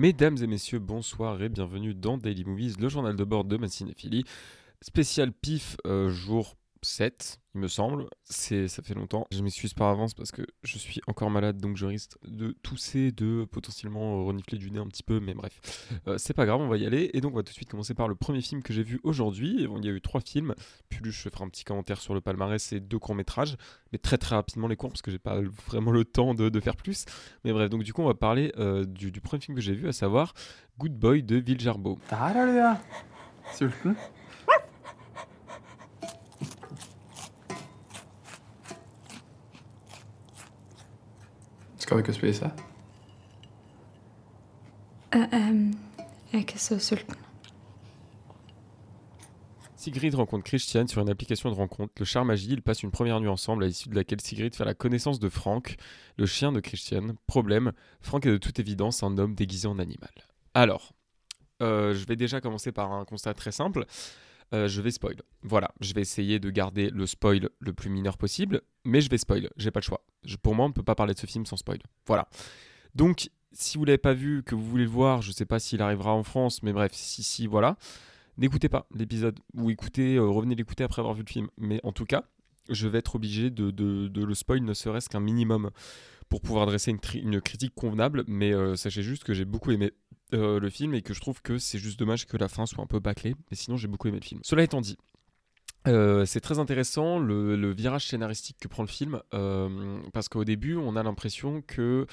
Mesdames et messieurs, bonsoir et bienvenue dans Daily Movies, le journal de bord de ma cinéphilie. Spécial pif, euh, jour 7, il me semble. C'est, ça fait longtemps. Je m'excuse par avance parce que je suis encore malade, donc je risque de tousser, de potentiellement renifler du nez un petit peu, mais bref. Euh, c'est pas grave, on va y aller. Et donc, on va tout de suite commencer par le premier film que j'ai vu aujourd'hui. Il y a eu trois films. Puis je ferai un petit commentaire sur le palmarès et deux courts-métrages, mais très très rapidement les courts parce que j'ai pas vraiment le temps de, faire plus. Mais bref, donc du coup, on va parler euh, du, du, premier film que j'ai vu, à savoir Good Boy de Viljarbo. Skal du ikke spise? Jeg, jeg er ikke så sulten. Sigrid rencontre Christian sur une application de rencontre. Le charme agit, ils passent une première nuit ensemble, à l'issue de laquelle Sigrid fait la connaissance de Frank, le chien de Christian. Problème, Frank est de toute évidence un homme déguisé en animal. Alors, euh, je vais déjà commencer par un constat très simple. Euh, je vais spoil. Voilà, je vais essayer de garder le spoil le plus mineur possible, mais je vais spoil, j'ai pas le choix. Pour moi, on ne peut pas parler de ce film sans spoil. Voilà. Donc, si vous l'avez pas vu, que vous voulez le voir, je sais pas s'il arrivera en France, mais bref, si, si, voilà. N'écoutez pas l'épisode, ou écoutez, euh, revenez l'écouter après avoir vu le film. Mais en tout cas, je vais être obligé de, le spoil ne serait-ce qu'un minimum pour pouvoir dresser une, une critique convenable, mais euh, sachez juste que j'ai beaucoup aimé euh, le film et que je trouve que c'est juste dommage que la fin soit un peu bâclée, mais sinon j'ai beaucoup aimé le film. Cela étant dit, euh, c'est très intéressant le, virage scénaristique que prend le film, euh, parce qu'au début on a l'impression que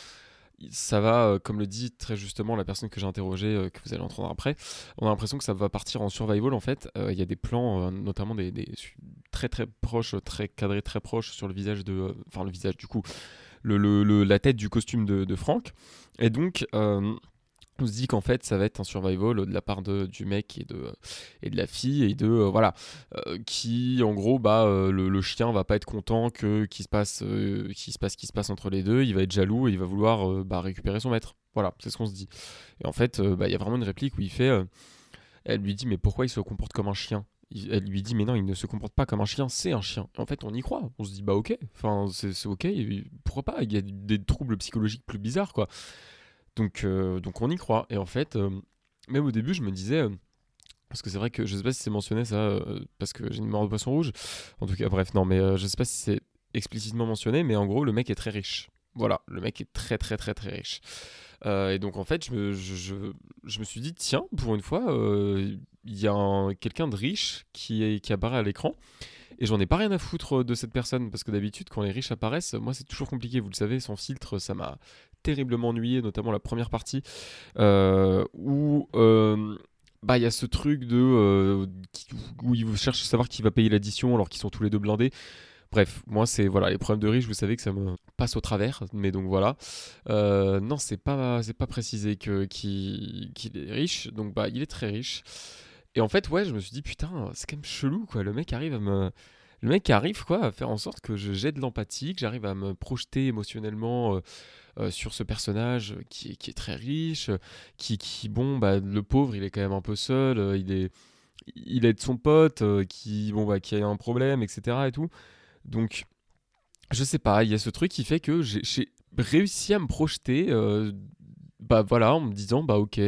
ça va, euh, comme le dit très justement la personne que j'ai interrogée, que vous allez entendre après, on a l'impression que ça va partir en survival en fait. Il y a des plans, notamment des, très très proches, très cadrés, très proches sur le visage de, enfin le visage du coup, le, la tête du costume de, de Franck. Et donc on se dit qu'en fait ça va être un survival de la part de, du mec et de, et de la fille et de euh, voilà. Euh, qui en gros bah euh, le, chien va pas être content que qu'il se passe qu'il se passe qui se passe entre les deux. Il va être jaloux et il va vouloir bah, récupérer son maître. Voilà c'est ce qu'on se dit. Et en fait bah, il y a vraiment une réplique où il fait elle lui dit mais pourquoi il se comporte comme un chien? Elle lui dit mais non il ne se comporte pas comme un chien c'est un chien. En fait on y croit. On se dit bah ok. Enfin c'est ok. Pourquoi pas? Il y a des troubles psychologiques plus bizarres quoi donc, euh, donc on y croit. Et en fait, euh, même au début, je me disais. Euh, parce que c'est vrai que je sais pas si c'est mentionné ça, parce que j'ai une mort de poisson rouge. En tout cas, bref, non, mais je sais pas si c'est explicitement mentionné, mais en gros, le mec est très riche. Voilà, le mec est très, très, très, très riche. et donc, en fait, je me, je, je, me suis dit, tiens, pour une fois, il y a quelqu'un de riche qui, est, qui apparaît à l'écran. Et j'en ai pas rien à foutre de cette personne, parce que d'habitude, quand les riches apparaissent, moi, c'est toujours compliqué, vous le savez, sans filtre, ça m'a terriblement ennuyé, notamment la première partie, euh, où euh, bah il y a ce truc de euh, où ils cherchent à savoir qui va payer l'addition alors qu'ils sont tous les deux blindés. Bref, moi c'est voilà les problèmes de riches, vous savez que ça me passe au travers, mais donc voilà. non, c'est pas pas précisé que qu'il est riche, donc bah il est très riche. Et en fait, ouais, je me suis dit putain, c'est quand même chelou quoi. Le mec arrive à me le mec arrive quoi à faire en sorte que jette de l'empathie, que j'arrive à me projeter émotionnellement euh, sur ce personnage qui est, qui est très riche, qui, qui, bon, bah, le pauvre, il est quand même un peu seul, euh, il est il aide son pote euh, qui bon bah qui a un problème etc et tout. Donc je sais pas il y a ce truc qui fait que j'ai réussi à me projeter bah voilà en me disant bah ok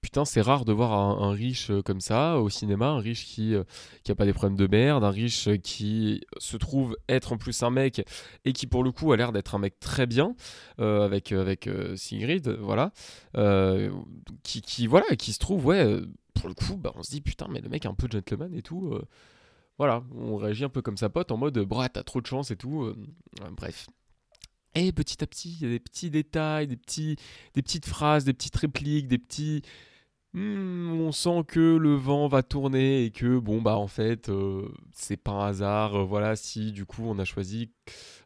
putain, c'est rare de voir un, riche euh, comme ça au cinéma, un riche qui, euh, qui a pas des problèmes de merde, un riche qui se trouve être en plus un mec et qui pour le coup a l'air d'être un mec très bien euh, avec, avec Sigrid, voilà, qui, voilà, se trouve, ouais, pour le coup, bah, on se dit putain, mais le mec est un peu gentleman et tout. voilà, on réagit un peu comme sa pote en mode, brah, t'as trop de chance et tout. bref. Et petit à petit, il y a des petits détails, des, petits, des petites phrases, des petites répliques, des petits, Hmm, on sent que le vent va tourner et que bon bah en fait euh, c'est pas un hasard euh, voilà si du coup on a choisi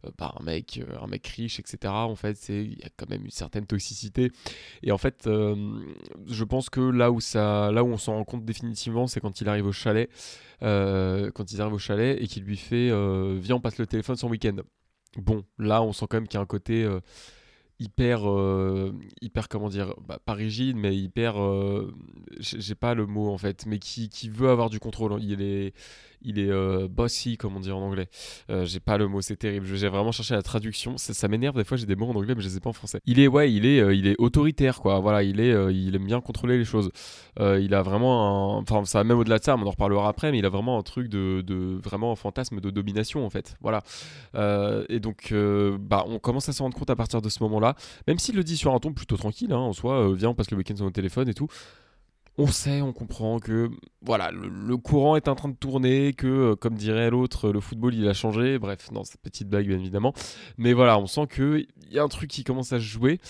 euh, bah, un mec un mec riche etc en fait c'est il y a quand même une certaine toxicité. Et en fait je pense que là où ça là où on s'en rend compte définitivement c'est quand il arrive au chalet quand il arrive au chalet et qu'il lui fait viens on passe le téléphone son week-end bon là on sent quand même qu'il y a un côté hyper, euh, hyper comment dire, bah, pas rigide, mais hyper, euh, j'ai pas le mot en fait, mais qui, qui, veut avoir du contrôle. Il est, il est euh, bossy, comme on dit en anglais. J'ai pas le mot, c'est terrible. J'ai vraiment cherché la traduction. Ça, ça m'énerve, des fois j'ai des mots en anglais, mais je les ai pas en français. Il est, ouais, il est, il est autoritaire, quoi. Voilà, il, est, il aime bien contrôler les choses. Il a vraiment un. Enfin, ça même au-delà de ça, on en reparlera après, mais il a vraiment un truc de. de vraiment un fantasme de domination, en fait. Voilà. Et donc, bah, on commence à s'en rendre compte à partir de ce moment-là. Même s'il le dit sur un ton plutôt tranquille, hein, en soi, euh, viens, on passe le week-end sur notre téléphone et tout. On sait, on comprend que voilà, le, courant est en train de tourner, que euh, comme dirait l'autre, le football il a changé. Bref, non, c'est petite blague bien évidemment. Mais voilà, on sent qu'il y a un truc qui commence à se jouer.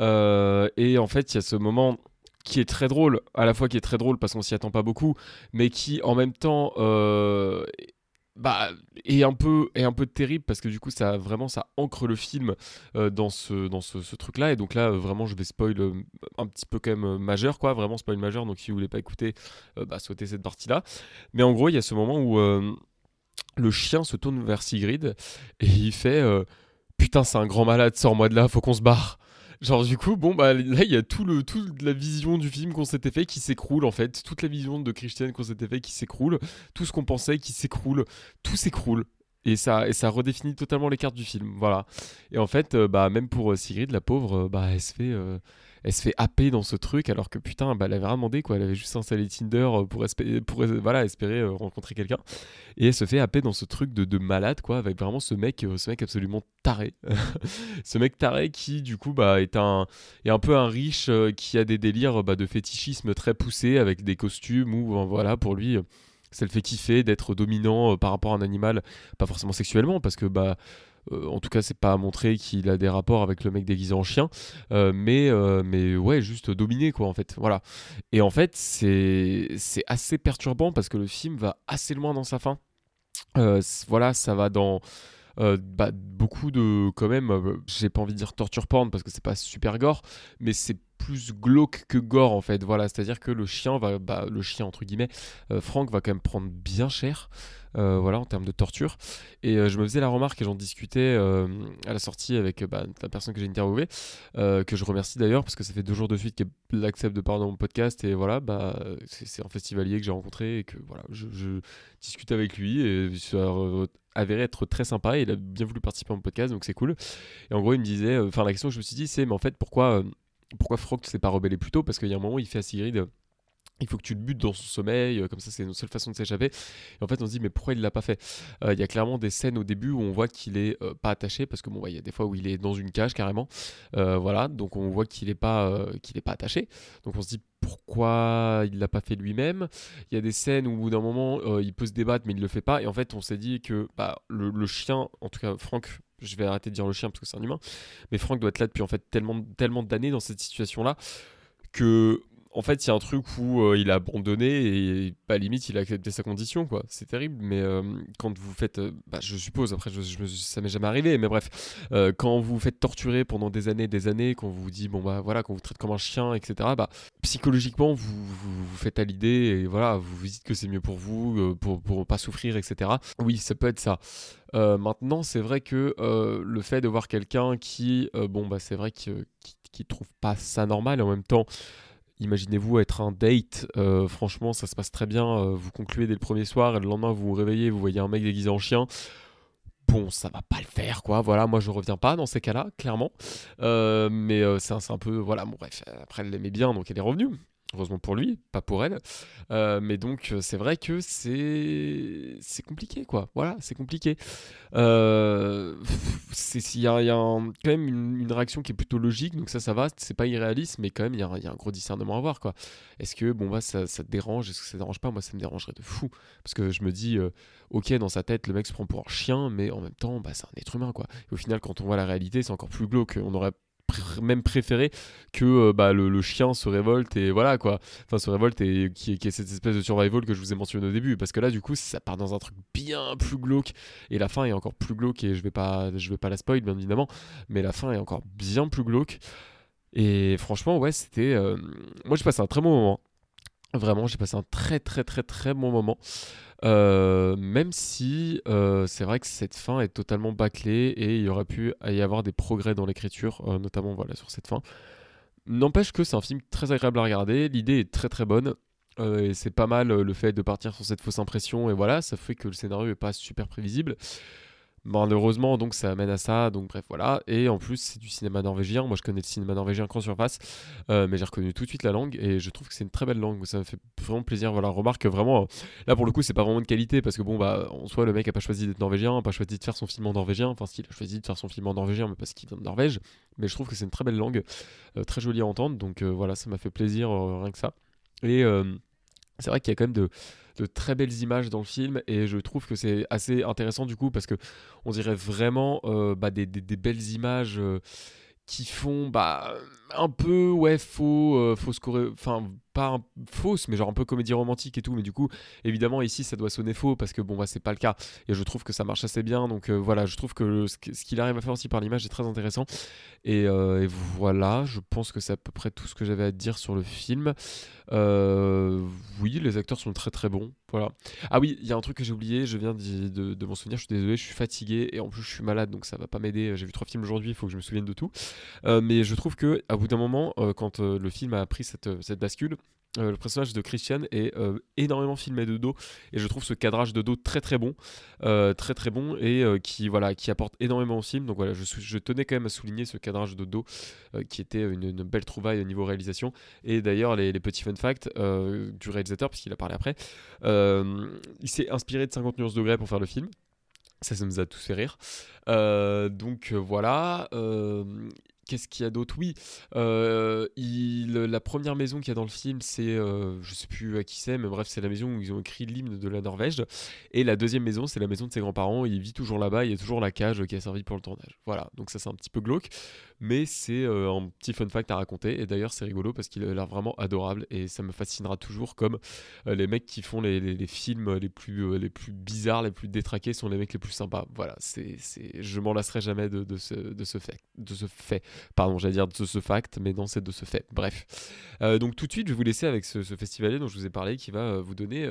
Euh, et en fait, il y a ce moment qui est très drôle, à la fois qui est très drôle parce qu'on s'y attend pas beaucoup, mais qui en même temps bah, est un peu est un peu terrible parce que du coup ça vraiment ça ancre le film euh, dans ce dans ce, truc là et donc là euh, vraiment je vais spoil euh, un petit peu quand même majeur quoi. Vraiment spoil majeur. Donc si vous voulez pas écouter bah sautez cette partie là mais en gros il y a ce moment où le chien se tourne vers Sigrid et il fait putain c'est un grand malade sors-moi de là faut qu'on se barre Genre du coup, bon bah là il y a tout le toute la vision du film qu'on s'était fait qui s'écroule en fait, toute la vision de Christian qu'on s'était fait qui s'écroule, tout ce qu'on pensait qui s'écroule, tout s'écroule. Et ça, et ça redéfinit totalement les cartes du film, voilà. Et en fait, euh, bah même pour euh, Sigrid, la pauvre, euh, bah elle se fait, elle se fait happer dans ce truc alors que putain, bah elle avait rien demandé quoi, elle avait juste installé Tinder euh, pour, espérer, voilà espérer euh, rencontrer quelqu'un. Et elle se fait happer dans ce truc de, de malade quoi, avec vraiment ce mec, euh, ce mec absolument taré, ce mec taré qui du coup bah est un et un peu un riche qui a des délires bah, de fétichisme très poussés avec des costumes ou voilà pour lui ça le fait kiffer d'être dominant par rapport à un animal pas forcément sexuellement parce que bah euh, en tout cas c'est pas montré qu'il a des rapports avec le mec déguisé en chien. Euh, mais euh, mais ouais juste dominer quoi en fait. Voilà. Et en fait c'est assez perturbant parce que le film va assez loin dans sa fin. Voilà ça va dans bah, beaucoup de quand même j'ai pas envie de dire torture porn parce que c'est pas super gore mais c'est plus glauque que gore en fait voilà. C'est à dire que le chien va bah, le chien entre guillemets euh, Franck va quand même prendre bien cher euh, voilà en termes de torture. Et euh, je me faisais la remarque et j'en discutais euh, à la sortie avec bah, la personne que j'ai interviewée que je remercie d'ailleurs parce que ça fait deux jours de suite qu'elle accepte de parler dans mon podcast et voilà bah c'est un festivalier que j'ai rencontré et que voilà je, discute avec lui et ça avéré être très sympa et il a bien voulu participer à mon podcast donc c'est cool. Et en gros il me disait enfin la question que je me suis dit c'est mais en fait pourquoi pourquoi Franck s'est pas rebellé plus tôt? Parce qu'il y a un moment il fait à Sigrid il faut que tu le butes dans son sommeil, euh, comme ça c'est notre seule façon de s'échapper. Et en fait on se dit mais pourquoi il l'a pas fait? Euh, Il y a clairement des scènes au début où on voit qu'il est euh, pas attaché parce que bon il y a des fois où il est dans une cage carrément, voilà donc on voit qu'il est pas qu'il est pas attaché. Donc on se dit pourquoi il l'a pas fait lui-même? Il y a des scènes où au bout d'un moment il peut se débattre mais il le fait pas et en fait on s'est dit que bah, le, le chien, en tout cas Franck, je vais arrêter de dire le chien parce que c'est un humain, mais Franck doit être là depuis en fait tellement tellement d'années dans cette situation là que en fait, il y a un truc où euh, il a abandonné et bah, limite il a accepté sa condition, quoi. C'est terrible, mais euh, quand vous faites, euh, bah, je suppose, après ça m'est jamais arrivé, mais bref, quand vous vous faites torturer pendant des années, des années, qu'on vous dit bon bah voilà, qu'on vous traite comme un chien, etc. Bah psychologiquement vous vous, faites à l'idée et voilà, vous vous dites que c'est mieux pour vous, pour pour pas souffrir, etc. Oui, ça peut être ça. Maintenant, c'est vrai que le fait de voir quelqu'un qui, bon bah c'est vrai que qui, qui trouve pas ça normal et en même temps Imaginez-vous être un date, euh, franchement ça se passe très bien, euh, vous concluez dès le premier soir et le lendemain vous vous réveillez, vous voyez un mec déguisé en chien. Bon, ça va pas le faire quoi, voilà, moi je reviens pas dans ces cas-là, clairement. Euh, mais c'est un, un peu, voilà, bon bref, après elle l'aimait bien donc elle est revenue. Heureusement pour lui, pas pour elle. Euh, mais donc euh, c'est vrai que c'est c'est compliqué quoi. Voilà, c'est compliqué. Euh, il y a, quand même une, réaction qui est plutôt logique, donc ça ça va. C'est pas irréaliste, mais quand même il y, a un- gros discernement à avoir quoi. Est-ce que bon bah ça, te dérange, est-ce que ça te dérange pas? Moi ça me dérangerait de fou parce que je me dis ok dans sa tête le mec se prend pour un chien, mais en même temps bah c'est un être humain quoi. Et au final quand on voit la réalité c'est encore plus glauque. On aurait même préféré que euh, bah, le, chien se révolte et voilà quoi. Enfin se révolte et qui est, qui est cette espèce de survival que je vous ai mentionné au début. Parce que là du coup ça part dans un truc bien plus glauque. Et la fin est encore plus glauque et je vais pas je vais pas la spoil bien évidemment. Mais la fin est encore bien plus glauque. Et franchement ouais c'était euh, moi j'ai passé un très bon moment. Vraiment, j'ai passé un très très très très bon moment. Euh, même si euh, c'est vrai que cette fin est totalement bâclée et il aurait pu y avoir des progrès dans l'écriture, euh, notamment sur cette fin. N'empêche que c'est un film très agréable à regarder, l'idée est très très bonne. Et c'est pas mal le fait de partir sur cette fausse impression, et voilà, ça fait que le scénario est pas super prévisible. Malheureusement, donc ça amène à ça, donc bref, voilà. Et en plus, c'est du cinéma norvégien. Moi, je connais le cinéma norvégien qu'en surface, euh, mais j'ai reconnu tout de suite la langue et je trouve que c'est une très belle langue. Ça me fait vraiment plaisir. Voilà, remarque vraiment, là pour le coup, c'est pas vraiment de qualité parce que bon, bah, en soi, le mec a pas choisi d'être norvégien, a pas choisi de faire son film en norvégien. Enfin, s'il a choisi de faire son film en norvégien, mais parce qu'il vient de Norvège. Mais je trouve que c'est une très belle langue, euh, très jolie à entendre. Donc euh, voilà, ça m'a fait plaisir rien que ça. Et c'est vrai qu'il y a quand même de, très belles images dans le film et je trouve que c'est assez intéressant du coup parce que on dirait vraiment euh, bah, des, belles images euh, qui font bah, un peu ouais faux, euh, fausse enfin pas fausse, mais genre un peu comédie romantique et tout. Mais du coup, évidemment, ici, ça doit sonner faux parce que bon, bah, c'est pas le cas. Et je trouve que ça marche assez bien. Donc euh, voilà, je trouve que ce qu'il arrive à faire aussi par l'image est très intéressant. Et, euh, et, voilà, je pense que c'est à peu près tout ce que j'avais à dire sur le film. Oui, les acteurs sont très très bons. Voilà. Ah oui, il y a un truc que j'ai oublié, je viens de, de, de m'en souvenir, je suis désolé, je suis fatigué et en plus je suis malade donc ça va pas m'aider. J'ai vu trois films aujourd'hui, il faut que je me souvienne de tout. mais je trouve que à bout d'un moment, quand le film a pris cette, cette bascule, euh, le personnage de Christian est euh, énormément filmé de dos et je trouve ce cadrage de dos très très bon, euh, très très bon et qui apporte énormément au film. Donc voilà, je, tenais quand même à souligner ce cadrage de dos qui était une, belle trouvaille au niveau réalisation. Et d'ailleurs les, petits fun facts du réalisateur, puisqu'il a parlé après, il s'est inspiré de 50 nuances de degrés pour faire le film. Ça, ça nous a tous fait rire. donc voilà. Qu'est-ce qu'il y a d'autre? Oui, euh, la première maison qu'il y a dans le film, c'est, euh, je sais plus à qui c'est, mais bref, c'est la maison où ils ont écrit l'hymne de la Norvège. Et la deuxième maison, c'est la maison de ses grands-parents. Il vit toujours là-bas, il y a toujours la cage qui a servi pour le tournage. Voilà, donc ça c'est un petit peu glauque mais c'est euh, un petit fun fact à raconter. Et d'ailleurs, c'est rigolo parce qu'il a l'air vraiment adorable et ça me fascinera toujours comme euh, les mecs qui font les, films les plus, euh, les plus bizarres, les plus détraqués sont les mecs les plus sympas. Voilà, c'est, je m'en lasserai jamais de, ce, de ce fait. De ce fait. Pardon, j'allais dire de ce fact, mais non, c'est de ce fait. Bref. donc tout de suite, je vais vous laisser avec ce, ce festivalier dont je vous ai parlé qui va vous donner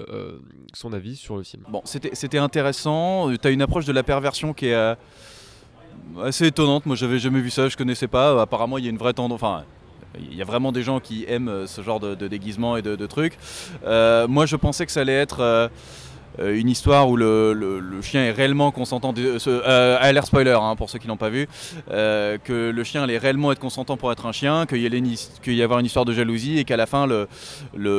son avis sur le film. Bon, c'était intéressant. Tu as une approche de la perversion qui est assez étonnante. Moi, j'avais jamais vu ça, je connaissais pas. Apparemment, il y a une vraie tendance. Enfin, il y a vraiment des gens qui aiment euh, ce genre de, déguisement et de, trucs. Euh, moi, je pensais que ça allait être euh, une histoire où le, chien est réellement consentant. De, euh, l'air spoiler hein, pour ceux qui l'ont pas vu. que le chien allait réellement être consentant pour être un chien, qu'il y, allait y avoir une histoire de jalousie et qu'à la fin, le,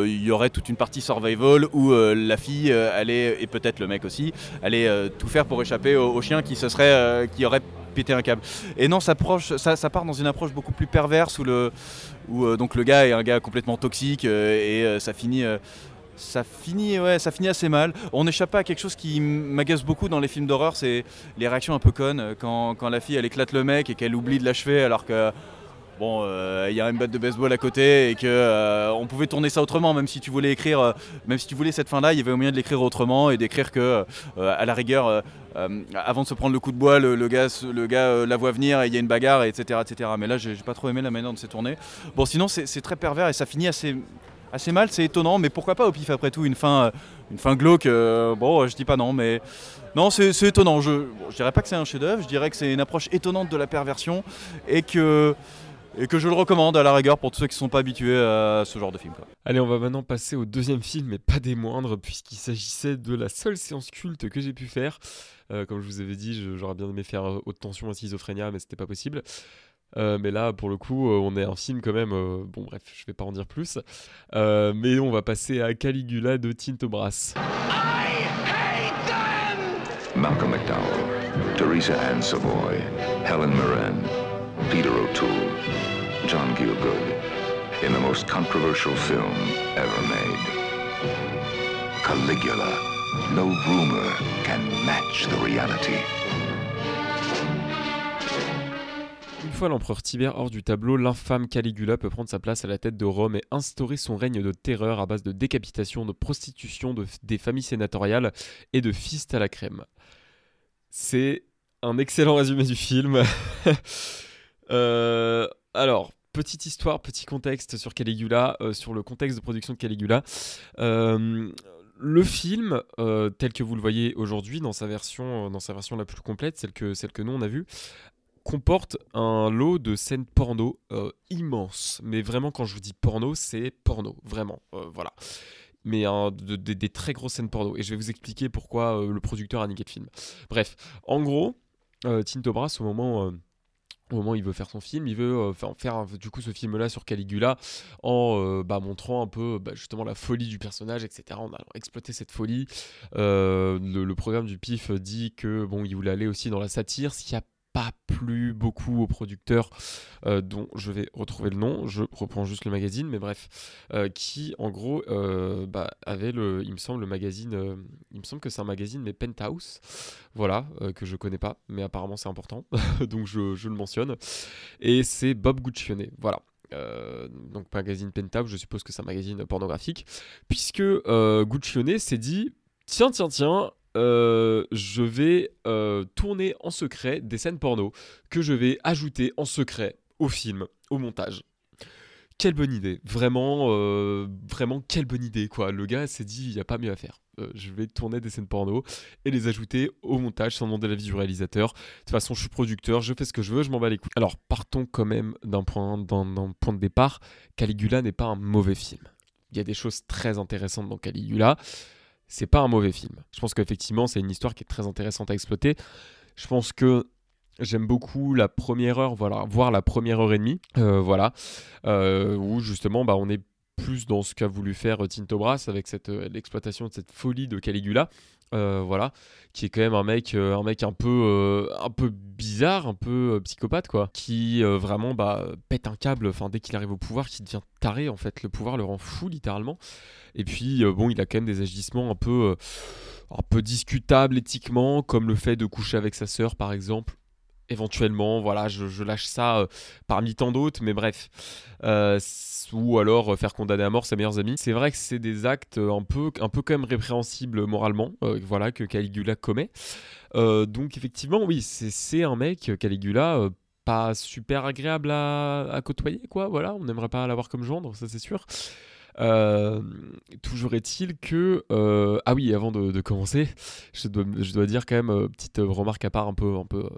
il y aurait toute une partie survival où la fille allait, et peut-être le mec aussi, allait tout faire pour échapper au, chien qui, se serait, qui aurait péter un câble. Et non, ça, part dans une approche beaucoup plus perverse où le, où, euh, donc le gars est un gars complètement toxique euh, et euh, ça finit. Ça finit, ouais, ça finit assez mal. On n'échappe pas à quelque chose qui m'agace beaucoup dans les films d'horreur, c'est les réactions un peu connes quand, quand, la fille elle éclate le mec et qu'elle oublie de l'achever alors que bon, euh, il y a une batte de baseball à côté et que euh, on pouvait tourner ça autrement, même si tu voulais écrire, euh, même si tu voulais cette fin-là, il y avait moyen de l'écrire autrement et d'écrire que, à la rigueur, avant de se prendre le coup de bois, le, gars, le gars la voit venir et il y a une bagarre, etc., etc. Mais là, j'ai pas trop aimé la manière dont c'est tourné. Bon, sinon, c'est très pervers et ça finit assez assez mal, c'est étonnant, mais pourquoi pas au pif après tout une fin, une fin glauque Bon, je dis pas non, mais non, c'est étonnant. Je, je dirais pas que c'est un chef-d'œuvre, je dirais que c'est une approche étonnante de la perversion et que et que je le recommande à la rigueur pour tous ceux qui ne sont pas habitués à ce genre de film. Allez, on va maintenant passer au deuxième film, mais pas des moindres, puisqu'il s'agissait de la seule séance culte que j'ai pu faire. Euh, comme je vous avais dit, j'aurais bien aimé faire Haute Tension et Schizophrénia, mais c'était pas possible. Euh, mais là, pour le coup, euh, on est un film quand même. bon, bref, je vais pas en dire plus. mais on va passer à Caligula de Tinto Brass. Malcolm McDowell, Teresa Ann Savoy, Helen Mirren, Peter O'Toole. John Gielgud in the most controversial film ever made. Caligula. No rumor can match the reality. Une fois l'empereur Tibère hors du tableau, l'infâme Caligula peut prendre sa place à la tête de Rome et instaurer son règne de terreur à base de décapitation, de prostitution de, des familles sénatoriales et de fist à la crème. C'est un excellent résumé du film. euh, alors, petite histoire, petit contexte sur Caligula, euh, sur le contexte de production de Caligula. Euh, le film, tel que vous le voyez aujourd'hui dans sa version, dans sa version la plus complète, celle que, celle que nous on a vue, comporte un lot de scènes porno immenses. Mais vraiment, quand je vous dis porno, c'est porno, vraiment. voilà mais de- des très grosses scènes porno. Et je vais vous expliquer pourquoi euh, le producteur a niqué le film. Bref, en gros, euh, Tinto Brass, au moment. euh, au moment où il veut faire son film, il veut euh, faire, du coup ce film-là sur Caligula en euh, bah, montrant un peu bah, justement la folie du personnage, etc. On a exploité cette folie. Euh, le, programme du PIF dit que bon, il voulait aller aussi dans la satire, pas plu beaucoup aux producteurs, euh, dont je vais retrouver le nom. Je reprends juste le magazine, mais bref, euh, qui en gros euh, bah, avait le, il me semble le magazine, il me semble que c'est un magazine mais Penthouse, voilà, que je connais pas, mais apparemment c'est important, donc je, je le mentionne. Et c'est Bob Guccione, voilà. Donc magazine Penthouse, je suppose que c'est un magazine pornographique, puisque Guccione s'est dit tiens tiens tiens, euh, je vais euh, tourner en secret des scènes porno que je vais ajouter en secret au film, au montage. Quelle bonne idée, vraiment, euh, vraiment quelle bonne idée quoi. Le gars s'est dit il n'y a pas mieux à faire. Je vais tourner des scènes porno et les ajouter au montage sans demander l'avis du réalisateur. De toute façon, je suis producteur, je fais ce que je veux, je m'en bats les couilles. Alors, partons quand même d'un point, d'un point de départ. Caligula n'est pas un mauvais film. Il y a des choses très intéressantes dans Caligula. C'est pas un mauvais film. Je pense qu'effectivement, c'est une histoire qui est très intéressante à exploiter. Je pense que j'aime beaucoup la première heure, voilà, voire la première heure et demie, euh, voilà, euh, où justement, bah, on est plus dans ce qu'a voulu faire euh, Tinto Brass avec cette euh, l'exploitation de cette folie de Caligula. euh, voilà, qui est quand même un mec, un peu, un peu bizarre, un peu psychopathe quoi, qui vraiment bah, pète un câble. Enfin, dès qu'il arrive au pouvoir, qui devient taré en fait. Le pouvoir le rend fou littéralement. Et puis bon, il a quand même des agissements un peu, un peu discutables éthiquement, comme le fait de coucher avec sa sœur par exemple. Éventuellement, voilà, je, lâche ça euh, parmi tant d'autres, mais bref. Euh, ou alors euh, faire condamner à mort ses meilleurs amis. C'est vrai que c'est des actes un peu, un peu quand même répréhensibles moralement, voilà, que Caligula commet. Donc effectivement, oui, c'est un mec, Caligula, pas super agréable à, à côtoyer, quoi, voilà, on n'aimerait pas l'avoir comme gendre, ça c'est sûr. Euh, toujours est-il que euh, ah oui avant de, commencer je dois, dire quand même euh, petite remarque à part un peu un peu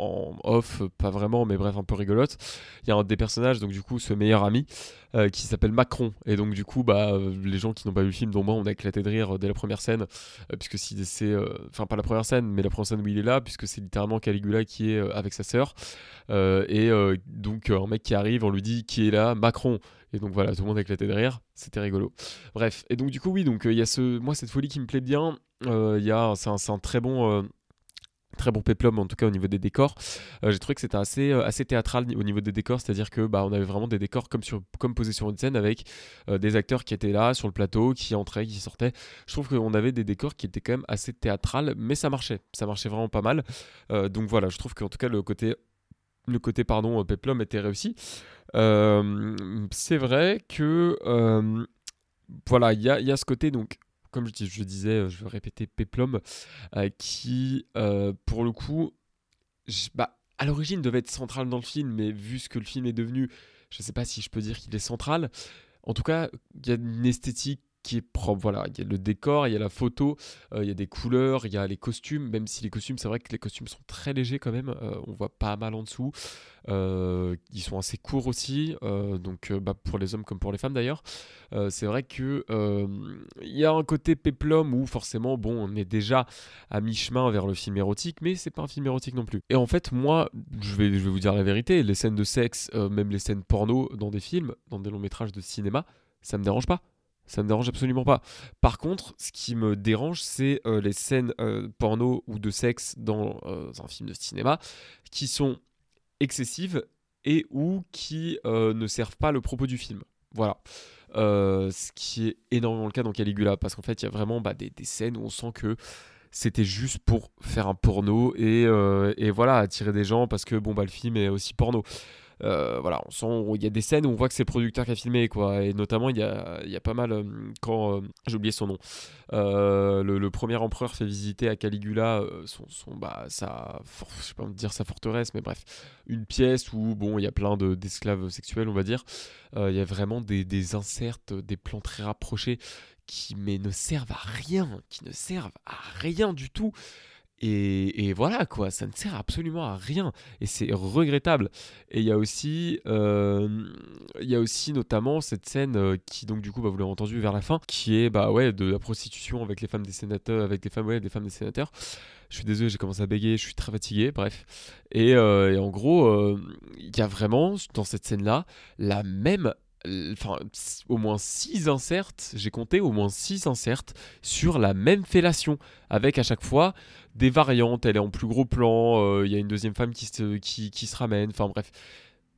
en off pas vraiment mais bref un peu rigolote. Il y a un des personnages donc du coup ce meilleur ami qui s'appelle Macron. Et donc du coup bah les gens qui n'ont pas vu le film dont moi on a éclaté de rire dès la première scène puisque si c'est enfin pas la première scène mais la première scène où il est là puisque c'est littéralement Caligula qui est avec sa sœur. Et donc un mec qui arrive on lui dit qui est là? Macron et donc voilà tout le monde a éclaté de rire c'était rigolo. Bref et donc du coup oui donc euh, il y a ce moi cette folie qui me plaît bien Euh, c'est un, très bon euh, très bon péplum en tout cas au niveau des décors. Euh, j'ai trouvé que c'était assez assez théâtral au niveau des décors c'est à dire que bah on avait vraiment des décors comme sur comme posés sur une scène avec des acteurs qui étaient là sur le plateau qui entraient qui sortaient. Je trouve qu'on avait des décors qui étaient quand même assez théâtral mais ça marchait. Ça marchait vraiment pas mal. Donc voilà je trouve qu'en tout cas le côté le côté pardon péplum était réussi c'est vrai que euh, voilà il y a, ce côté donc comme je, je disais euh, je vais répéter péplum euh, qui euh, pour le coup bah, à l'origine devait être central dans le film mais vu ce que le film est devenu je sais pas si je peux dire qu'il est central. En tout cas il y a une esthétique qui est propre voilà il y a le décor il y a la photo euh, il y a des couleurs il y a les costumes même si les costumes c'est vrai que les costumes sont très légers quand même euh, on voit pas mal en dessous euh, ils sont assez courts aussi donc bah, pour les hommes comme pour les femmes d'ailleurs c'est vrai que il y a un côté péplum où forcément bon on est déjà à mi-chemin vers le film érotique mais c'est pas un film érotique non plus. Et en fait moi je vais, je vais vous dire la vérité les scènes de sexe même les scènes porno dans des films dans des longs métrages de cinéma ça me dérange pas ça me dérange absolument pas. Par contre, ce qui me dérange, c'est euh, les scènes euh, porno ou de sexe dans euh, un film de cinéma qui sont excessives et ou qui ne servent pas le propos du film. Voilà. Ce qui est énormément le cas dans Caligula, parce qu'en fait, il y a vraiment bah, des, scènes où on sent que c'était juste pour faire un porno et, et voilà, attirer des gens parce que bon, bah, le film est aussi porno. Euh, voilà, il y a des scènes où on voit que c'est le producteur qui a filmé, quoi. Et notamment, il y a, y a pas mal, euh, quand, euh, j'ai oublié son nom, le, premier empereur fait visiter à Caligula son, son, bah, sa, je sais pas dire sa forteresse, mais bref, une pièce où, bon, il y a plein de- d'esclaves sexuels, on va dire. Il y a vraiment des, des inserts, des plans très rapprochés qui, mais ne servent à rien, qui ne servent à rien du tout. Et, voilà quoi, ça ne sert absolument à rien et c'est regrettable. Et il y a aussi, euh, il y a aussi notamment cette scène euh, qui donc du coup, bah, vous l'avez entendu vers la fin, qui est bah ouais de la prostitution avec les femmes des sénateurs, avec les femmes ouais, des femmes des sénateurs. Je suis désolé, j'ai commencé à bégayer, je suis très fatigué, bref. Et, euh, en gros, il y a vraiment dans cette scène-là la même enfin au moins 6 inserts, j'ai compté au moins 6 inserts sur la même fellation avec à chaque fois des variantes, elle est en plus gros plan, euh, il y a une deuxième femme qui se, qui, qui se ramène, enfin bref.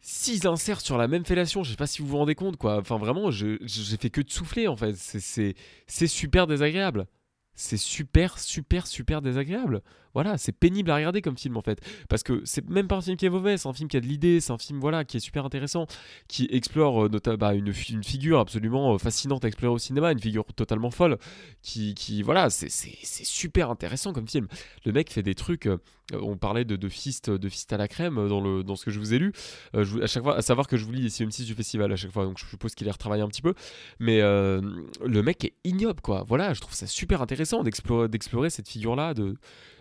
6 inserts sur la même fellation, je sais pas si vous vous rendez compte quoi. Enfin vraiment, j'ai fait que de souffler en fait. C'est super désagréable. C'est super, super, super désagréable. Voilà, c'est pénible à regarder comme film en fait. Parce que c'est même pas un film qui est mauvais, c'est un film qui a de l'idée, c'est un film voilà, qui est super intéressant, qui explore euh, nota- bah, une, une figure absolument euh, fascinante à explorer au cinéma, une figure totalement folle, qui, qui voilà, c'est- super intéressant comme film. Le mec fait des trucs, euh, on parlait de, de fist, de fist à la crème dans, le, dans ce que je vous ai lu, à chaque fois, à savoir que je vous lis ici M6 du festival à chaque fois, donc je suppose qu'il est retravaillé un petit peu, mais le mec est ignoble quoi. Voilà, je trouve ça super intéressant d'explorer cette figure-là, de,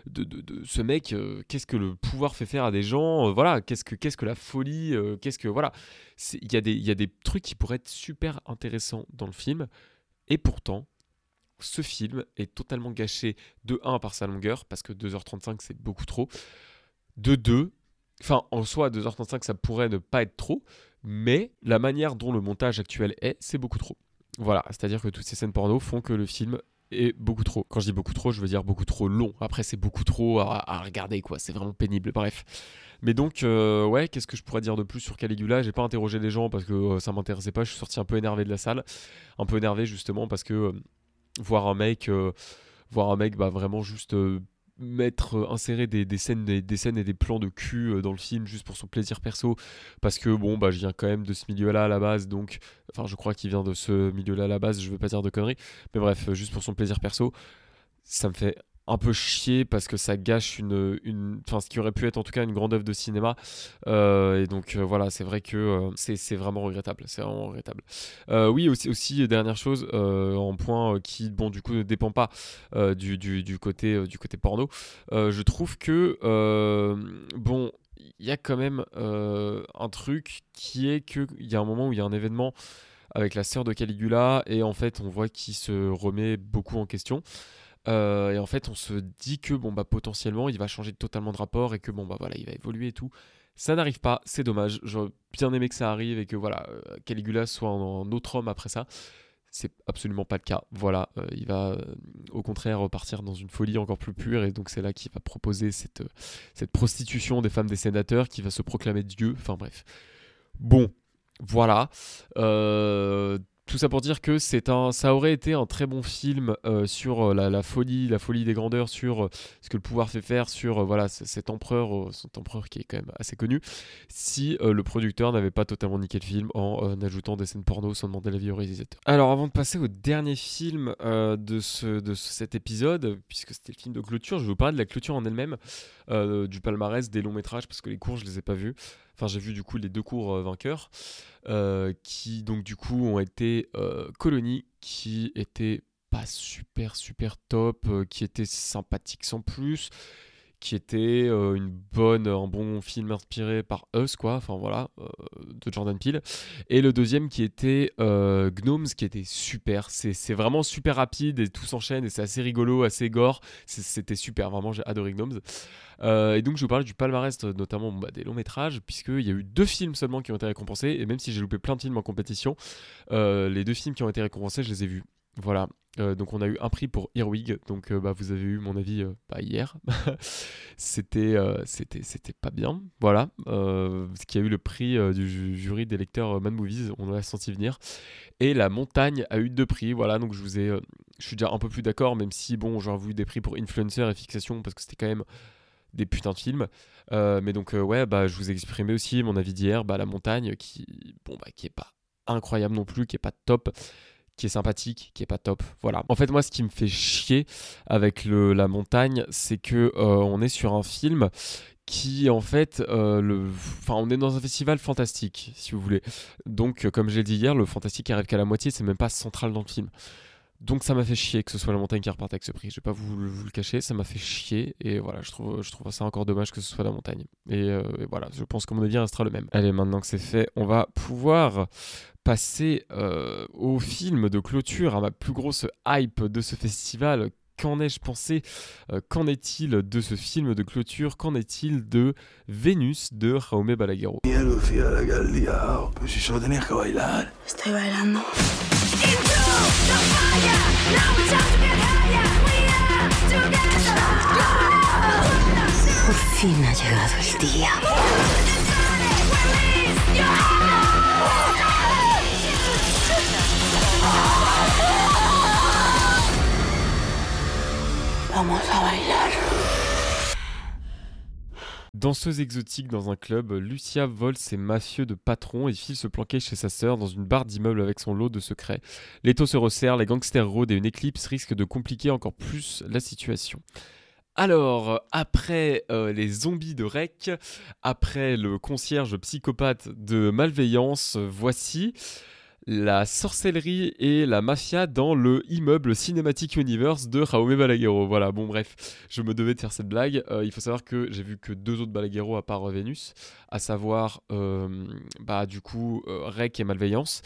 de, ce mec, euh, qu'est-ce que le pouvoir fait faire à des gens, euh, voilà, qu'est-ce que, qu'est-ce que la folie, euh, qu'est-ce que, voilà. Il y, a des- y a des trucs qui pourraient être super intéressants dans le film, et pourtant, ce film est totalement gâché de 1 par sa longueur, parce que 2h35 c'est beaucoup trop, de 2, enfin en soi 2h35 ça pourrait ne pas être trop, mais la manière dont le montage actuel est, c'est beaucoup trop. Voilà, c'est-à-dire que toutes ces scènes porno font que le film est beaucoup trop. Quand je dis beaucoup trop, je veux dire beaucoup trop long. Après, c'est beaucoup trop à, regarder, quoi. C'est vraiment pénible. Bref. Mais donc, euh, ouais, qu'est-ce que je pourrais dire de plus sur Caligula? J'ai pas interrogé les gens parce que euh, ça m'intéressait pas. Je suis sorti un peu énervé de la salle. Un peu énervé, justement, parce que euh, voir un mec, voir un mec, bah, vraiment juste. Mettre euh, insérer des, des scènes des, des et des plans de cul euh, dans le film juste pour son plaisir perso. Parce que bon bah je viens quand même de ce milieu là à la base donc enfin je crois qu'il vient de ce milieu là à la base je veux pas dire de conneries mais bref, euh, juste pour son plaisir perso, ça me fait un peu chier parce que ça gâche une, enfin ce qui aurait pu être en tout cas une grande œuvre de cinéma. Euh, et donc euh, voilà, c'est vrai que euh, c'est vraiment regrettable. C'est regrettable. Oui, aussi, aussi dernière chose, en point qui, bon, du coup, ne dépend pas du, du, côté, du côté porno. Je trouve que, bon, il y a quand même un truc qui est qu'il y a un moment où il y a un événement avec la sœur de Caligula et en fait on voit qu'il se remet beaucoup en question Euh, et en fait on se dit que bon bah potentiellement il va changer totalement de rapport et que bon bah voilà il va évoluer et tout. Ça n'arrive pas c'est dommage. J'aurais bien aimé que ça arrive et que voilà euh, Caligula soit un, autre homme après ça. C'est absolument pas le cas. Voilà euh, il va au contraire repartir dans une folie encore plus pure et donc c'est là qu'il va proposer cette, cette prostitution des femmes des sénateurs qui va se proclamer Dieu. Enfin bref. Bon voilà. Tout ça pour dire que ça aurait été un très bon film euh, sur euh, la, folie, la folie des grandeurs, sur euh, ce que le pouvoir fait faire, sur voilà cet empereur, cet empereur qui est quand même assez connu, si le producteur n'avait pas totalement niqué le film en ajoutant des scènes porno sans demander l'avis au réalisateur. Alors avant de passer au dernier film de, ce, de ce- cet épisode, puisque c'était le film de clôture, je vais vous parler de la clôture en elle-même, du palmarès des longs métrages, parce que les courts je les ai pas vus. Enfin, j'ai vu du coup les deux courts euh, vainqueurs, euh, qui donc du coup ont été euh, Colony, qui était pas super super top, qui était sympathique sans plus, qui était euh, une bonne, un bon film inspiré par Us, quoi, enfin voilà, euh, de Jordan Peele. Et le deuxième qui était euh, Gnomes, qui était super. C'est vraiment super rapide et tout s'enchaîne et c'est assez rigolo, assez gore. C'était super, vraiment, j'ai adoré Gnomes. Et donc je vous parlais du palmarès, notamment bah, des longs métrages, puisqu'il y a eu deux films seulement qui ont été récompensés. Et même si j'ai loupé plein de films en compétition, les deux films qui ont été récompensés, je les ai vus. Voilà. Euh, donc on a eu un prix pour Earwig, donc euh, bah, vous avez eu mon avis euh, bah, hier. c'était, euh, c'était, c'était pas bien, voilà. Ce qui a eu le prix du ju- jury des lecteurs Mad Movies, on l'a senti venir. Et La Montagne a eu deux prix, voilà. Donc je vous ai, je suis déjà un peu plus d'accord, même si bon, j'aurais voulu des prix pour Influencer et Fixation parce que c'était quand même des putains de films. Mais donc ouais, bah je vous ai exprimé aussi mon avis d'hier, bah La Montagne qui, bon bah qui est pas incroyable non plus, qui est pas top qui est sympathique, qui est pas top. Voilà. En fait, moi, ce qui me fait chier avec la montagne, c'est que euh, on est sur un film qui, en fait, euh, le, enfin, on est dans un festival fantastique, si vous voulez. Donc, comme j'ai dit hier, le fantastique arrive qu'à la moitié, c'est même pas central dans le film. Donc ça m'a fait chier que ce soit la montagne qui reparte avec ce prix. Je vais pas vous, le- vous le cacher, ça m'a fait chier. Et voilà, je trouve, je trouve ça encore dommage que ce soit la montagne. Et, euh, et voilà, je pense que mon avis restera le même. Allez, maintenant que c'est fait, on va pouvoir passer euh, au film de clôture, à ma plus grosse hype de ce festival. Qu'en ai-je pensé Euh, Qu'en est-il de ce film de clôture? Qu'en est-il de Vénus de Jaume Balaguerro Por fin ha llegado el día. Vamos a bailar. Danseuse exotique dans un club, Lucia vole ses mafieux de patron et file se planquer chez sa sœur dans une barre d'immeuble avec son lot de secrets. L'étau se resserre, les gangsters rôdent et une éclipse risque de compliquer encore plus la situation. Alors, après euh, les zombies de Rec, après le concierge psychopathe de Malveillance, voici la sorcellerie et la mafia dans le immeuble Cinematic Universe de Jaume Balaguerro. Voilà, bon bref, je me devais de faire cette blague. Euh, il faut savoir que j'ai vu que deux autres Balaguerro à part euh, Vénus, à savoir, euh, bah du coup, Rec et Malveillance.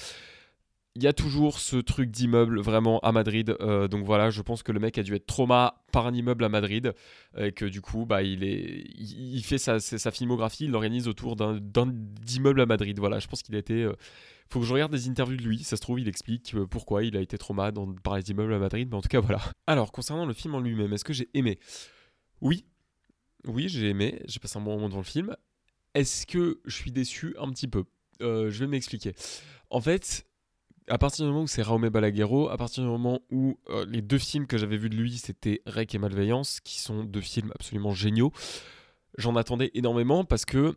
Il y a toujours ce truc d'immeuble vraiment à Madrid. donc voilà, je pense que le mec a dû être trauma par un immeuble à Madrid. Et que du coup, bah, il, est, il, fait sa, sa, filmographie, il l'organise autour d'un d'un immeuble à Madrid. Voilà, je pense qu'il a été. Faut que je regarde des interviews de lui. Ça se trouve, il explique euh, pourquoi il a été trauma dans, par les immeubles à Madrid. Mais en tout cas, voilà. Alors, concernant le film en lui-même, est-ce que j'ai aimé? Oui. Oui, j'ai aimé. J'ai passé un bon moment devant le film. Est-ce que je suis déçu? Un petit peu. Euh, je vais m'expliquer. En fait, à partir du moment où c'est Raume Balaguerro, à partir du moment où euh, les deux films que j'avais vus de lui, c'était Rec et Malveillance, qui sont deux films absolument géniaux, j'en attendais énormément parce que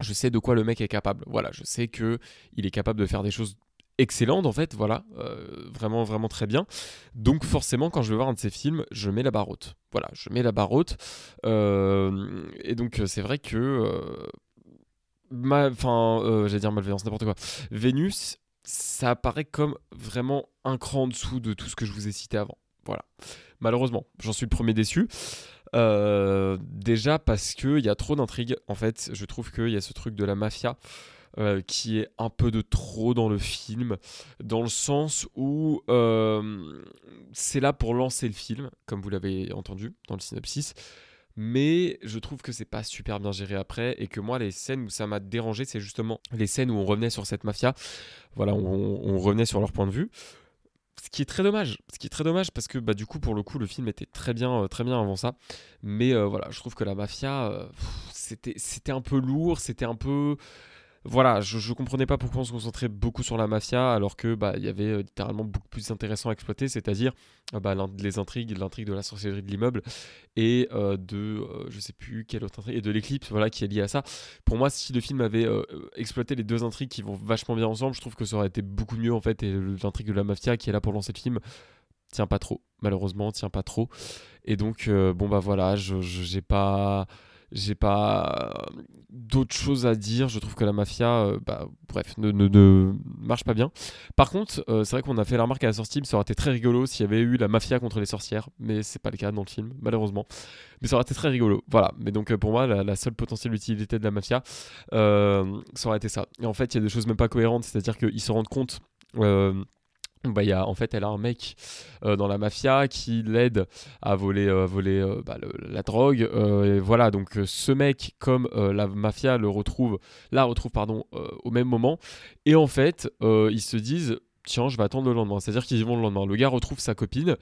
je sais de quoi le mec est capable. Voilà, je sais que il est capable de faire des choses excellentes en fait, voilà, euh, vraiment vraiment très bien. Donc forcément, quand je vais voir un de ses films, je mets la barre haute. Voilà, je mets la barre haute. Euh, et donc c'est vrai que, euh, enfin, euh, j'allais dire malveillance, n'importe quoi. Vénus, ça apparaît comme vraiment un cran en dessous de tout ce que je vous ai cité avant. Voilà. Malheureusement, j'en suis le premier déçu. Euh, déjà parce qu'il y a trop d'intrigues. En fait, je trouve qu'il y a ce truc de la mafia euh, qui est un peu de trop dans le film, dans le sens où euh, c'est là pour lancer le film, comme vous l'avez entendu dans le synopsis. Mais je trouve que c'est pas super bien géré après et que moi les scènes où ça m'a dérangé c'est justement les scènes où on revenait sur cette mafia, voilà on, on revenait sur leur point de vue, ce qui est très dommage, ce qui est très dommage parce que bah du coup pour le coup le film était très bien, euh, très bien avant ça, mais euh, voilà je trouve que la mafia euh, c'était c'était un peu lourd, c'était un peu voilà, je, je comprenais pas pourquoi on se concentrait beaucoup sur la mafia alors que bah il y avait euh, littéralement beaucoup plus intéressant à exploiter, c'est-à-dire euh, bah, les intrigues, l'intrigue de la sorcellerie de l'immeuble et euh, de sais plus quelle autre et de l'éclipse voilà qui est liée à ça. Pour moi, si le film avait exploité les deux intrigues qui vont vachement bien ensemble, je trouve que ça aurait été beaucoup mieux en fait et l'intrigue de la mafia qui est là pour lancer le film tient pas trop malheureusement tient pas trop et donc bon bah voilà je- j'ai pas j'ai pas euh, d'autres choses à dire. Je trouve que la mafia, euh, bah, bref, ne, marche pas bien. Par contre, euh, c'est vrai qu'on a fait la remarque à la sortie, ça aurait été très rigolo s'il y avait eu la mafia contre les sorcières, mais c'est pas le cas dans le film, malheureusement. Mais ça aurait été très rigolo. Voilà. Mais donc pour moi, la, seule potentielle utilité de la mafia, ça aurait été ça. Et en fait, il y a des choses même pas cohérentes, c'est-à-dire qu'ils se rendent compte. Bah, en fait, elle a un mec euh, dans la mafia qui l'aide à voler, euh, voler euh, bah, la drogue. voilà, donc ce mec, comme la mafia le retrouve, la retrouve pardon, au même moment. Et en fait, ils se disent, tiens, je vais attendre le lendemain. C'est-à-dire qu'ils y vont le lendemain. Le gars retrouve sa copine,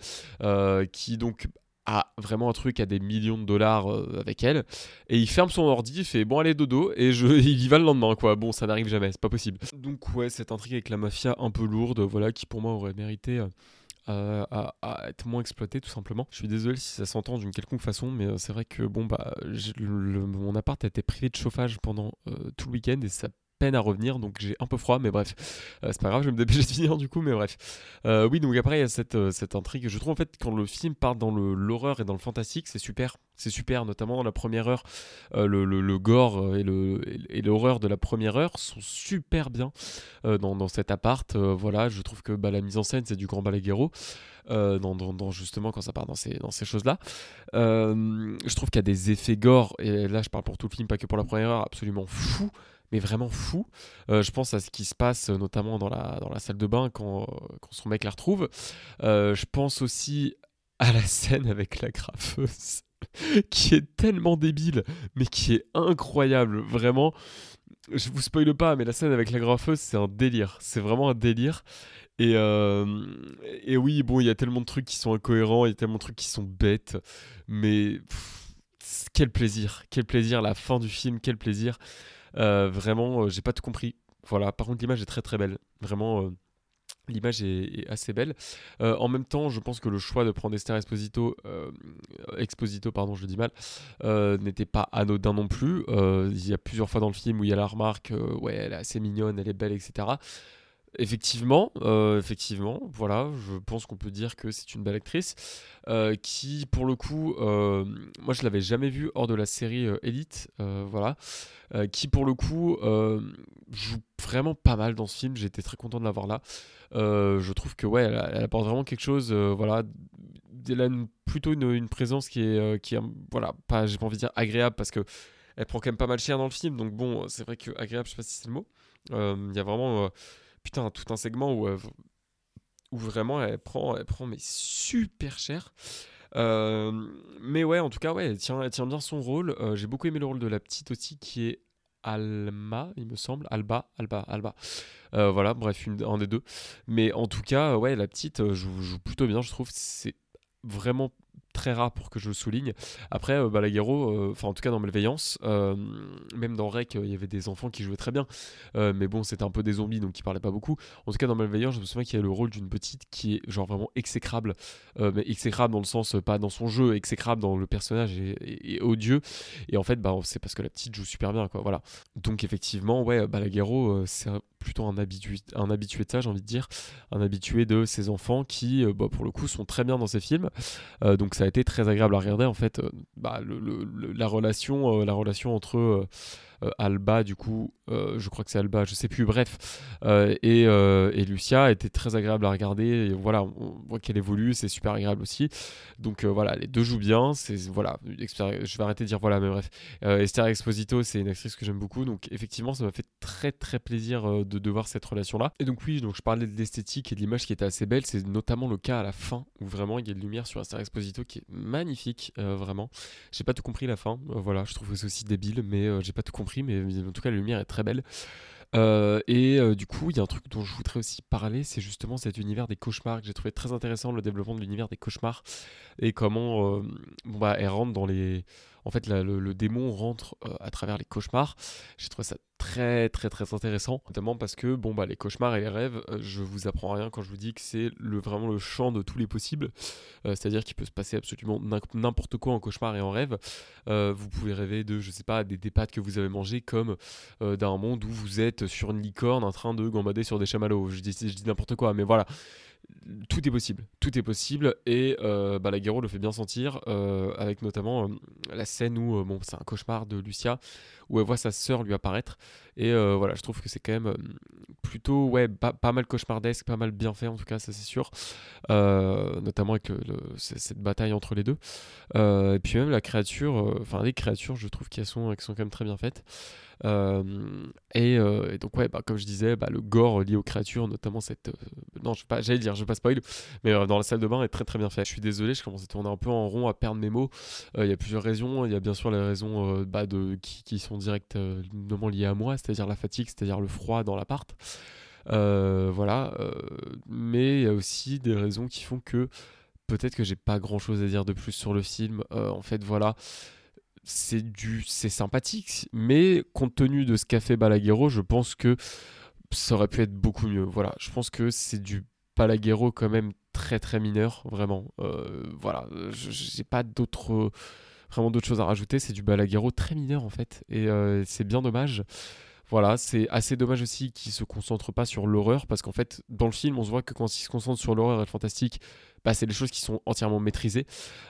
qui donc a vraiment un truc à des millions de dollars euh, avec elle. Et il ferme son ordi il fait bon allez dodo et je il y va le lendemain quoi. Bon ça n'arrive jamais c'est pas possible. Donc ouais cette intrigue avec la mafia un peu lourde voilà qui pour moi aurait mérité euh, à, être moins exploité tout simplement. Je suis désolé si ça s'entend d'une quelconque façon, mais euh, c'est vrai que bon bah mon appart a été privé de chauffage pendant tout le week-end et ça peine à revenir, donc j'ai un peu froid, mais bref, euh, c'est pas grave, je vais me dépêcher de finir du coup, mais bref. Euh, oui, donc après, il y a cette, euh, cette intrigue. Je trouve en fait, quand le film part dans l'horreur et dans le fantastique, c'est super. C'est super, notamment la première heure. Le, le- gore et l'horreur de la première heure sont super bien dans, dans cet appart. Voilà, je trouve que bah, la mise en scène, c'est du grand Balaguerro. euh, dans, dans- justement quand ça part dans ces, dans ces choses-là. Je trouve qu'il y a des effets gore, et là je parle pour tout le film, pas que pour la première heure, absolument fou, mais vraiment fou. Euh, je pense à ce qui se passe euh, notamment dans la, dans la salle de bain quand, euh, quand son mec la retrouve. Je pense aussi à la scène avec la graffeuse, qui est tellement débile, mais qui est incroyable, vraiment. Je vous spoile pas, mais la scène avec la graffeuse, c'est un délire. C'est vraiment un délire. Et, et oui, bon, il y a tellement de trucs qui sont incohérents, il y a tellement de trucs qui sont bêtes, mais quel plaisir, quel plaisir, la fin du film, quel plaisir. Euh, vraiment, euh, j'ai pas tout compris. Voilà, par contre, l'image est très très belle. Vraiment, euh, l'image est, assez belle. En même temps, je pense que le choix de prendre Esther Exposito, euh, Exposito pardon, je dis mal, n'était pas anodin non plus. Il y a plusieurs fois dans le film où il y a la remarque, ouais, elle est assez mignonne, elle est belle, etc. Effectivement, euh, effectivement, voilà, je pense qu'on peut dire que c'est une belle actrice euh, qui, pour le coup, euh, moi je l'avais jamais vue hors de la série Elite, voilà, qui pour le coup joue vraiment pas mal dans ce film. J'étais très content de l'avoir là. Je trouve que ouais, elle, apporte vraiment quelque chose, voilà. Elle a plutôt une, présence qui est, qui voilà, pas, j'ai pas envie de dire agréable parce que elle prend quand même pas mal cher dans le film, donc bon, c'est vrai que agréable, je sais pas si c'est le mot. Il y a vraiment putain, tout un segment où, euh, où vraiment elle prend, elle prend mais super cher. Euh, mais ouais, en tout cas, ouais, elle tient, elle tient bien son rôle. Euh, J'ai beaucoup aimé le rôle de la petite aussi, qui est Alma, il me semble. Alba, Alba, Alba. Voilà, bref, un des deux. Mais en tout cas, ouais, la petite joue, joue plutôt bien, je trouve. C'est vraiment très rare pour que je le souligne. Après, euh, Balaguerro, euh, enfin en tout cas dans Malveillance, euh, même dans Rec, il y avait des enfants qui jouaient très bien. Mais bon, c'était un peu des zombies, donc ils parlaient pas beaucoup. En tout cas, dans Malveillance, je me souviens qu'il y a le rôle d'une petite qui est genre vraiment exécrable. Mais exécrable dans le sens, pas dans son jeu, exécrable dans le personnage et, odieux. Et en fait, bah, c'est parce que la petite joue super bien, quoi. Voilà. Donc effectivement, ouais, Balaguerro, c'est plutôt un habitué, un habitué de ça, j'ai envie de dire. Un habitué de ces enfants qui, euh, bah, pour le coup, sont très bien dans ces films. Euh, donc ça a été très agréable à regarder, en fait. euh, bah, la relation entre... euh, Alba, du coup, euh, je crois que c'est Alba, je sais plus, bref, euh, et, et Lucia était très agréable à regarder. Voilà, on voit qu'elle évolue, c'est super agréable aussi. Donc voilà, les deux jouent bien. C'est voilà, je vais arrêter de dire voilà, mais bref. Esther Exposito, c'est une actrice que j'aime beaucoup, donc effectivement, ça m'a fait très très plaisir de, de voir cette relation-là. Et donc oui, donc je parlais de l'esthétique et de l'image qui était assez belle. C'est notamment le cas à la fin où vraiment il y a de lumière sur Esther Exposito qui est magnifique, euh, vraiment. J'ai pas tout compris la fin. voilà, je trouve que c'est aussi débile, mais j'ai pas tout compris. Mais en tout cas, la lumière est très belle. Euh, et euh, du coup, il y a un truc dont je voudrais aussi parler, c'est justement cet univers des cauchemars que j'ai trouvé très intéressant, le développement de l'univers des cauchemars et comment euh, bon, bah, elle rentre dans les. En fait, le, le démon rentre à travers les cauchemars. J'ai trouvé ça très très très intéressant, notamment parce que bon bah les cauchemars et les rêves, euh, je vous apprends rien quand je vous dis que c'est le vraiment le champ de tous les possibles. Euh, C'est-à-dire qu'il peut se passer absolument n'im- n'importe quoi en cauchemar et en rêve. Euh, vous pouvez rêver de, je sais pas, des, pâtes que vous avez mangées comme d'un monde où vous êtes sur une licorne en train de gambader sur des chamallows. Je dis, je dis n'importe quoi, mais voilà. Tout est possible, tout est possible et euh, bah, la le fait bien sentir avec notamment la scène où bon c'est un cauchemar de Lucia où elle voit sa sœur lui apparaître. Et euh, voilà je trouve que c'est quand même euh, plutôt ouais pas, pas mal cauchemardesque pas mal bien fait en tout cas ça c'est sûr. Euh, notamment avec cette bataille entre les deux. Et puis même la créature enfin les créatures je trouve qu'elles sont, sont quand même très bien faites. Et, donc ouais bah, comme je disais bah, le gore lié aux créatures notamment cette non je pas j'allais dire je vais pas spoil mais dans la salle de bain est très très bien fait. Je suis désolé je commence à tourner un peu en rond à perdre mes mots. Il y a plusieurs raisons. Il y a bien sûr les raisons bah, de, qui, qui sont directement liées à moi c'est-à-dire la fatigue c'est-à-dire le froid dans l'appart. Euh, voilà euh, mais il y a aussi des raisons qui font que peut-être que j'ai pas grand chose à dire de plus sur le film. Euh, en fait voilà c'est du c'est sympathique mais compte tenu de ce qu'a fait Balaguerro je pense que ça aurait pu être beaucoup mieux. Voilà je pense que c'est du Balaguerro quand même très très mineur vraiment. Euh, voilà j'ai pas d'autres vraiment d'autres choses à rajouter c'est du Balaguerro très mineur en fait et euh, c'est bien dommage Voilà, c'est assez dommage aussi qu'il se concentre pas sur l'horreur parce qu'en fait, dans le film, on se voit que quand il se concentre sur l'horreur et le fantastique, bah, c'est des choses qui sont entièrement maîtrisées.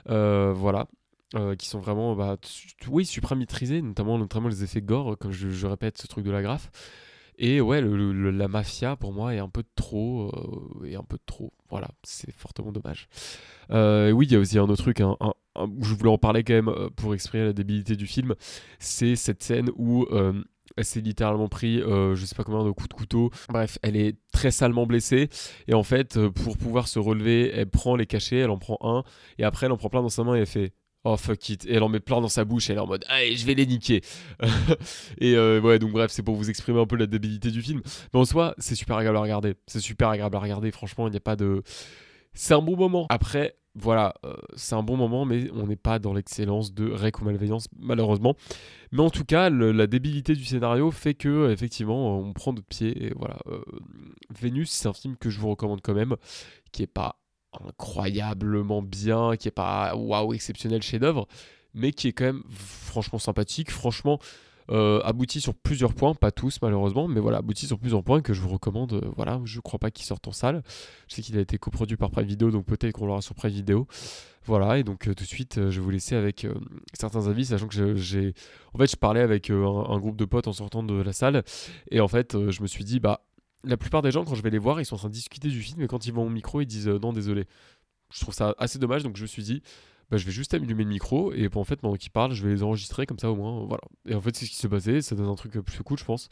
Euh, voilà. Euh, qui sont vraiment, bah, oui, supra maîtrisées, notamment, notamment les effets gore, comme je, je répète ce truc de la graphe. Et ouais, la mafia, pour moi, est un peu trop. euh, et un peu trop. Voilà, c'est fortement dommage. Euh, oui, il y a aussi un autre truc, hein, un- un- où je voulais en parler quand même euh, pour exprimer la débilité du film. C'est cette scène où euh, elle s'est littéralement pris, je sais pas combien de coups de couteau. Bref, elle est très salement blessée. Et en fait, pour pouvoir se relever, elle prend les cachets, elle en prend un. Et après, elle en prend plein dans sa main et elle fait. Oh fuck it. Et elle en met plein dans sa bouche elle est en mode Allez, je vais les niquer. et euh, ouais, donc bref, c'est pour vous exprimer un peu la débilité du film. Mais en soi, c'est super agréable à regarder. C'est super agréable à regarder. Franchement, il n'y a pas de. C'est un bon moment. Après, voilà, euh, c'est un bon moment, mais on n'est pas dans l'excellence de Rec ou Malveillance, malheureusement. Mais en tout cas, la débilité du scénario fait que, effectivement, on prend notre pied. Et voilà. euh, Vénus, c'est un film que je vous recommande quand même, qui est pas incroyablement bien, qui est pas waouh exceptionnel chef-d'œuvre, mais qui est quand même franchement sympathique, franchement euh, abouti sur plusieurs points, pas tous malheureusement, mais voilà, abouti sur plusieurs points que je vous recommande. euh, voilà, je crois pas qu'il sorte en salle. Je sais qu'il a été coproduit par Prime Video, donc peut-être qu'on l'aura sur Prime Video. Voilà, et donc euh, tout de suite, euh, je vais vous laisser avec certains avis, sachant que j'ai. En fait, je parlais avec un, groupe de potes en sortant de la salle, et en fait, je me suis dit, bah, la plupart des gens, quand je vais les voir, ils sont en train de discuter du film, et quand ils vont au micro, ils disent euh, non, désolé. Je trouve ça assez dommage, donc je me suis dit, bah, je vais juste allumer le micro, et en fait, pendant qu'ils parlent, je vais les enregistrer, comme ça au moins, voilà. Et en fait, c'est ce qui s'est passé, ça donne un truc euh, plus cool, je pense.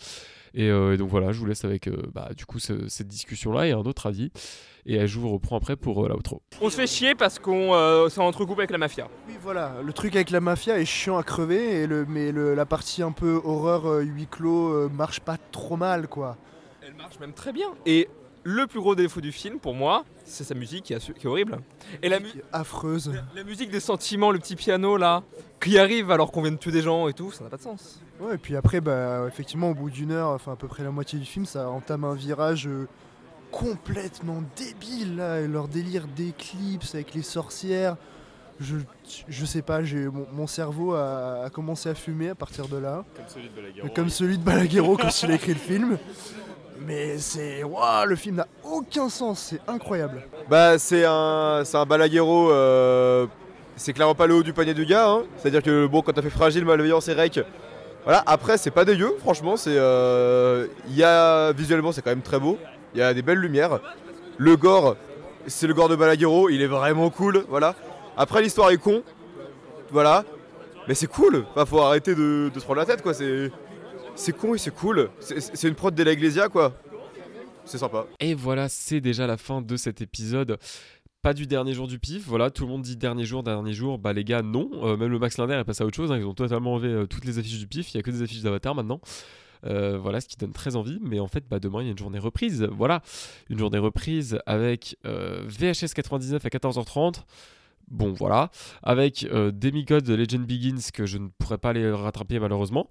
Et, euh, et donc voilà, je vous laisse avec, euh, bah, du coup, ce- cette discussion-là et un autre avis. Et euh, je vous reprends après pour euh, l'outro. On se fait chier parce qu'on euh, s'en entrecoupe avec la mafia. Oui, voilà, le truc avec la mafia est chiant à crever, et le, mais le- la partie un peu horreur euh, huis clos euh, marche pas trop mal, quoi. Marche même très bien. Et le plus gros défaut du film, pour moi, c'est sa musique qui, est horrible. Et la, mu- Qui est affreuse. la- la musique des sentiments, le petit piano là, qui arrive alors qu'on vient de tuer des gens et tout, ça n'a pas de sens. Ouais, et puis après, bah, effectivement, au bout d'une heure, enfin à peu près la moitié du film, ça entame un virage euh, complètement débile, là, et leur délire d'éclipse avec les sorcières. Je, je sais pas, j'ai mon, mon cerveau a, a commencé à fumer à partir de là. Comme celui de Balaguerro quand il a écrit le film. Mais c'est. Waouh, le film n'a aucun sens, c'est incroyable. Bah c'est un, c'est un balaguero, euh, c'est clairement pas le haut du panier du gars, hein. c'est-à-dire que bon quand t'as fait fragile, malveillance et rec, voilà, après c'est pas dégueu, franchement, c'est, euh, y a, visuellement c'est quand même très beau, il y a des belles lumières, le gore, c'est le gore de balaguero, il est vraiment cool, voilà, après l'histoire est con, voilà, mais c'est cool, enfin, faut arrêter de, de se prendre la tête quoi, c'est, c'est con et c'est cool, c'est, une prod de la Iglesia quoi, c'est sympa. Et voilà, c'est déjà la fin de cet épisode. Pas du dernier jour du pif, voilà, tout le monde dit dernier jour, dernier jour, bah les gars, non, Euh, même le Max Linder est passé à autre chose, hein, ils ont totalement enlevé euh, toutes les affiches du pif, il y a que des affiches d'Avatar maintenant. Euh, voilà, ce qui donne très envie, mais en fait, bah, demain il y a une journée reprise, voilà, une journée reprise avec VHS 99 à 14h30. Bon voilà, avec euh, Demigod The Legend Begins que je ne pourrais pas les rattraper malheureusement.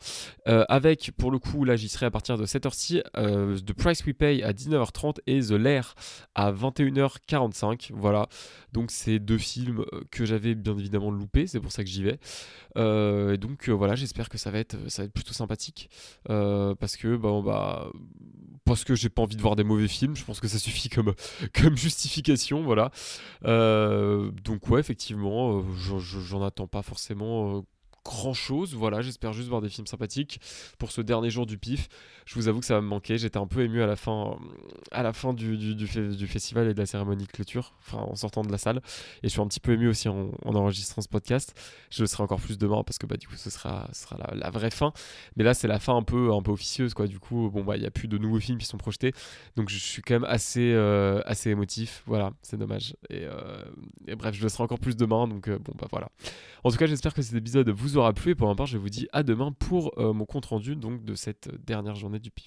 Euh, avec pour le coup là j'y serai à partir de 7h6 euh, The Price We Pay à 19h30 et The Lair à 21h45 voilà. Donc c'est deux films euh, que j'avais bien évidemment loupés c'est pour ça que j'y vais. Euh, et donc voilà j'espère que ça va être ça va être plutôt sympathique. Parce que bah, va parce que j'ai pas envie de voir des mauvais films je pense que ça suffit comme comme justification voilà. Donc ouais effectivement euh, j'en- attends pas forcément euh, grand chose. Voilà, j'espère juste voir des films sympathiques pour ce dernier jour du pif. Je vous avoue que ça va me manquer. J'étais un peu ému à la fin, à la fin du, du, du fe- du festival et de la cérémonie de clôture, enfin en sortant de la salle. Et je suis un petit peu ému aussi en, en enregistrant ce podcast. Je le serai encore plus demain parce que bah, du coup ce sera, sera la, vraie fin. Mais là c'est la fin un peu, un peu officieuse quoi. Du coup bon bah il y a plus de nouveaux films qui sont projetés, donc je suis quand même assez, euh, assez émotif. Voilà, c'est dommage. Et, euh, et bref, je le serai encore plus demain. Donc euh, bon bah voilà. En tout cas, j'espère que cet épisode vous aura plu et pour ma part, je vous dis à demain pour euh, mon compte rendu donc de cette dernière journée du pif.